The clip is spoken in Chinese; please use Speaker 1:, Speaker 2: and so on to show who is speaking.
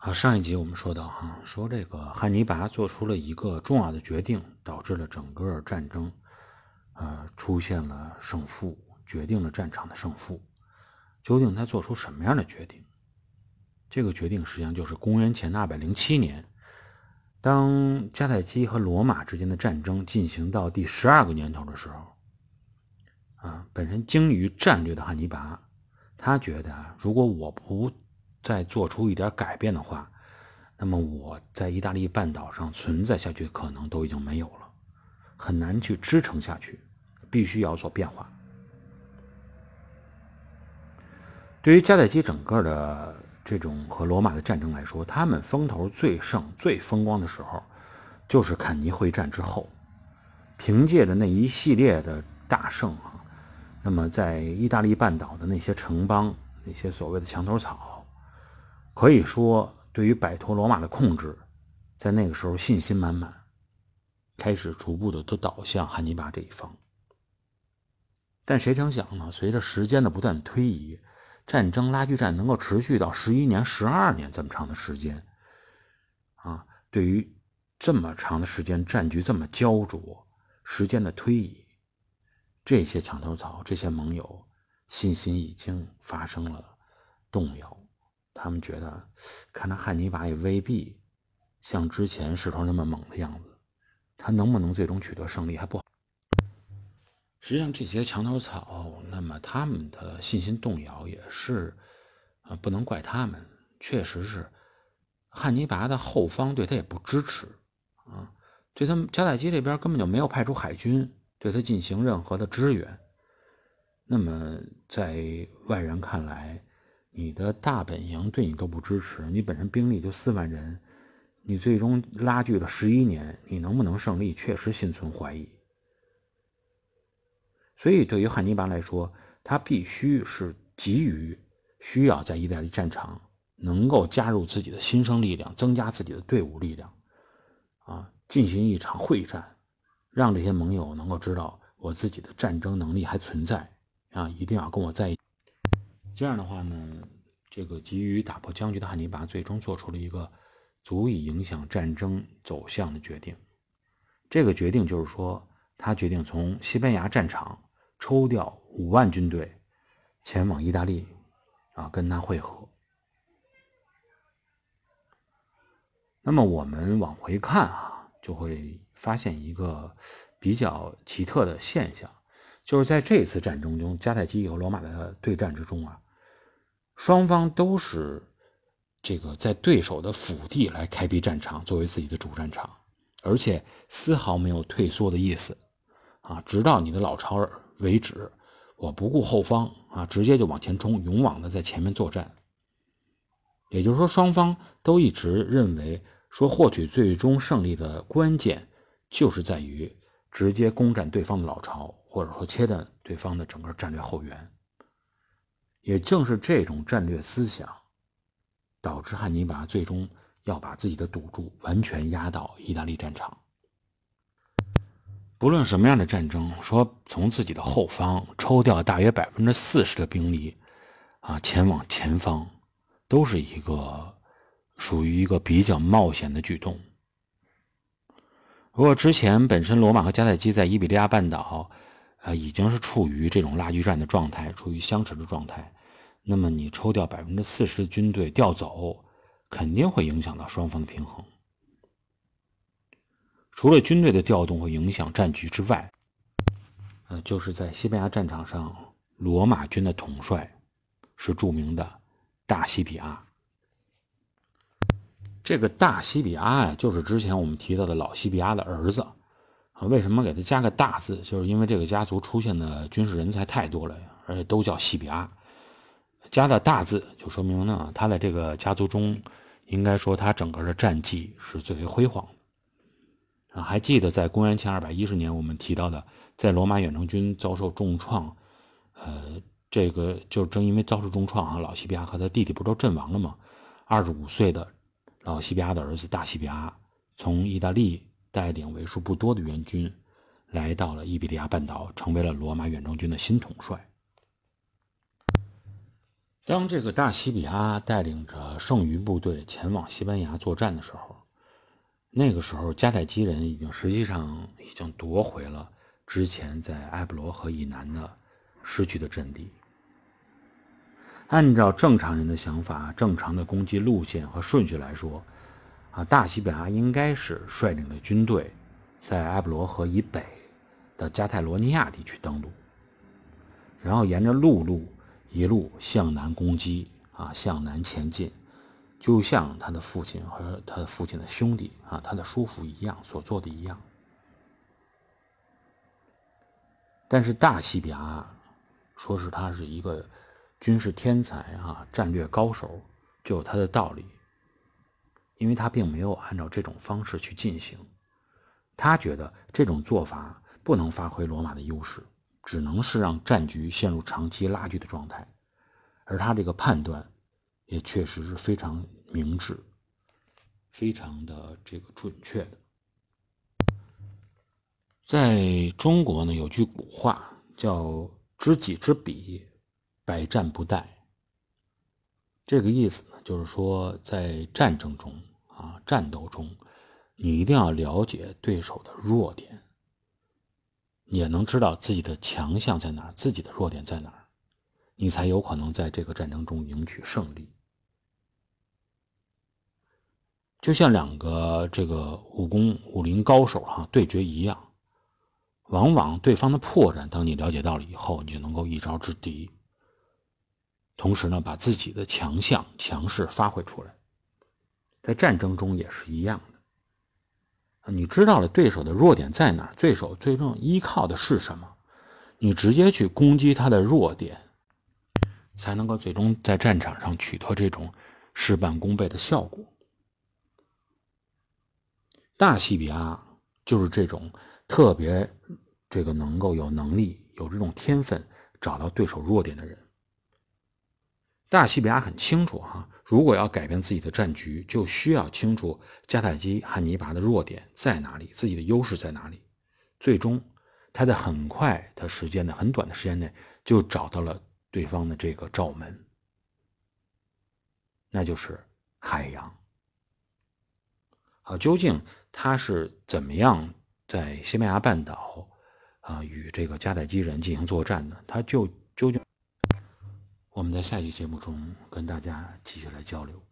Speaker 1: 啊，上一集我们说到哈，说这个汉尼拔做出了一个重要的决定，导致了整个战争，呃，出现了胜负，决定了战场的胜负。究竟他做出什么样的决定？这个决定实际上就是公元前的二百零七年，当迦太基和罗马之间的战争进行到第十二个年头的时候，啊，本身精于战略的汉尼拔，他觉得如果我不再做出一点改变的话，那么我在意大利半岛上存在下去的可能都已经没有了，很难去支撑下去，必须要做变化。对于迦太基整个的这种和罗马的战争来说，他们风头最盛、最风光的时候，就是坎尼会战之后，凭借着那一系列的大胜啊，那么在意大利半岛的那些城邦、那些所谓的墙头草。可以说，对于摆脱罗马的控制，在那个时候信心满满，开始逐步的都倒向汉尼拔这一方。但谁成想呢？随着时间的不断推移，战争拉锯战能够持续到十一年、十二年这么长的时间，啊，对于这么长的时间战局这么焦灼，时间的推移，这些墙头草、这些盟友信心已经发生了动摇。他们觉得，看来汉尼拔也未必像之前势头那么猛的样子，他能不能最终取得胜利还不好。实际上，这些墙头草，那么他们的信心动摇也是，啊，不能怪他们，确实是汉尼拔的后方对他也不支持，啊，对他们迦太基这边根本就没有派出海军对他进行任何的支援。那么，在外人看来，你的大本营对你都不支持，你本身兵力就四万人，你最终拉锯了十一年，你能不能胜利，确实心存怀疑。所以，对于汉尼拔来说，他必须是急于需要在意大利战场能够加入自己的新生力量，增加自己的队伍力量，啊，进行一场会战，让这些盟友能够知道我自己的战争能力还存在，啊，一定要跟我在一。这样的话呢，这个急于打破僵局的汉尼拔最终做出了一个足以影响战争走向的决定。这个决定就是说，他决定从西班牙战场抽调五万军队前往意大利，啊，跟他会合。那么我们往回看啊，就会发现一个比较奇特的现象，就是在这次战争中，迦太基和罗马的对战之中啊。双方都是这个在对手的腹地来开辟战场，作为自己的主战场，而且丝毫没有退缩的意思啊！直到你的老巢为止，我不顾后方啊，直接就往前冲，勇往的在前面作战。也就是说，双方都一直认为说，获取最终胜利的关键就是在于直接攻占对方的老巢，或者说切断对方的整个战略后援。也正是这种战略思想，导致汉尼拔最终要把自己的赌注完全压到意大利战场。不论什么样的战争，说从自己的后方抽调大约百分之四十的兵力，啊，前往前方，都是一个属于一个比较冒险的举动。如果之前本身罗马和迦太基在伊比利亚半岛。啊，已经是处于这种拉锯战的状态，处于相持的状态。那么你抽调百分之四十的军队调走，肯定会影响到双方的平衡。除了军队的调动会影响战局之外，呃，就是在西班牙战场上，罗马军的统帅是著名的大西比阿。这个大西比阿呀，就是之前我们提到的老西比阿的儿子。为什么给他加个大字？就是因为这个家族出现的军事人才太多了呀，而且都叫西比阿。加的大字就说明呢，他在这个家族中，应该说他整个的战绩是最为辉煌的。还记得在公元前二百一十年，我们提到的，在罗马远征军遭受重创，呃，这个就正因为遭受重创啊，老西比亚和他弟弟不都阵亡了吗？二十五岁的老西比亚的儿子大西比亚从意大利。带领为数不多的援军，来到了伊比利亚半岛，成为了罗马远征军的新统帅。当这个大西比阿带领着剩余部队前往西班牙作战的时候，那个时候迦太基人已经实际上已经夺回了之前在埃布罗河以南的失去的阵地。按照正常人的想法、正常的攻击路线和顺序来说，啊，大西比阿应该是率领着军队在埃布罗河以北的加泰罗尼亚地区登陆，然后沿着陆路一路向南攻击，啊，向南前进，就像他的父亲和他的父亲的兄弟啊，他的叔父一样所做的一样。但是大西比阿说是他是一个。军事天才啊，战略高手就有他的道理，因为他并没有按照这种方式去进行，他觉得这种做法不能发挥罗马的优势，只能是让战局陷入长期拉锯的状态，而他这个判断也确实是非常明智，非常的这个准确的。在中国呢，有句古话叫“知己知彼”。百战不殆，这个意思呢，就是说在战争中啊，战斗中，你一定要了解对手的弱点，也能知道自己的强项在哪儿，自己的弱点在哪儿，你才有可能在这个战争中赢取胜利。就像两个这个武功武林高手哈对决一样，往往对方的破绽，当你了解到了以后，你就能够一招制敌。同时呢，把自己的强项、强势发挥出来，在战争中也是一样的。你知道了对手的弱点在哪，对手最终依靠的是什么，你直接去攻击他的弱点，才能够最终在战场上取得这种事半功倍的效果。大西比阿就是这种特别这个能够有能力、有这种天分找到对手弱点的人。大西比亚很清楚哈，如果要改变自己的战局，就需要清楚迦太基汉尼拔的弱点在哪里，自己的优势在哪里。最终，他在很快的时间内、很短的时间内就找到了对方的这个罩门，那就是海洋。好，究竟他是怎么样在西班牙半岛啊与这个迦太基人进行作战的？他就究竟？我们在下期节目中跟大家继续来交流。